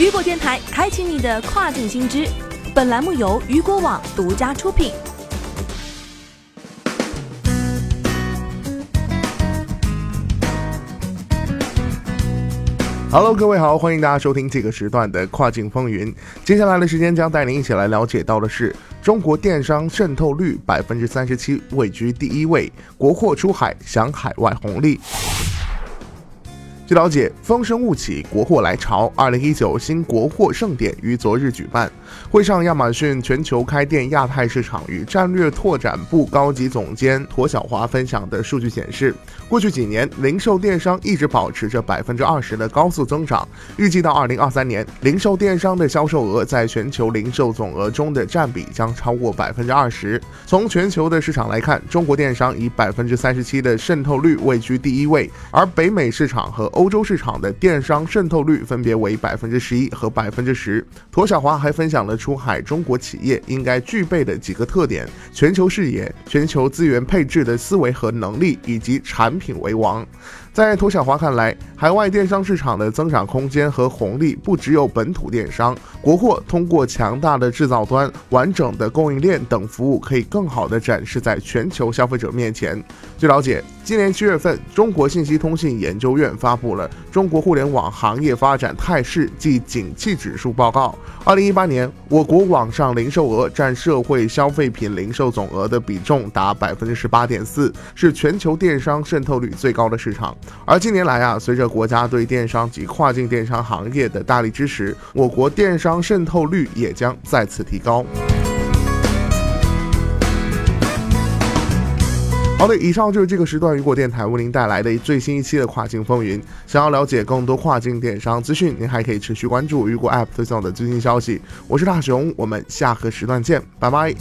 雨果电台开启你的跨境新知。本栏目由雨果网独家出品。Hello，各位好，欢迎大家收听这个时段的跨境风云。接下来的时间将带您一起来了解到的是，中国电商渗透率百分之三十七，位居第一位，国货出海享海外红利。据了解，风声雾起，国货来潮。二零一九新国货盛典于昨日举办，会上，亚马逊全球开店亚太市场与战略拓展部高级总监驼小华分享的数据显示，过去几年零售电商一直保持着百分之二十的高速增长。预计到二零二三年，零售电商的销售额在全球零售总额中的占比将超过百分之二十。从全球的市场来看，中国电商以百分之三十七的渗透率位居第一位，而北美市场和欧欧洲市场的电商渗透率分别为百分之十一和百分之十。陀小华还分享了出海中国企业应该具备的几个特点：全球视野、全球资源配置的思维和能力，以及产品为王。在涂小华看来，海外电商市场的增长空间和红利不只有本土电商，国货通过强大的制造端、完整的供应链等服务，可以更好地展示在全球消费者面前。据了解，今年七月份，中国信息通信研究院发布了《中国互联网行业发展态势及景气指数报告》。二零一八年，我国网上零售额占社会消费品零售总额的比重达百分之十八点四，是全球电商渗透率最高的市场。而近年来啊，随着国家对电商及跨境电商行业的大力支持，我国电商渗透率也将再次提高。好的，以上就是这个时段雨果电台为您带来的最新一期的跨境风云。想要了解更多跨境电商资讯，您还可以持续关注雨果 App 推送的最新消息。我是大熊，我们下个时段见，拜拜。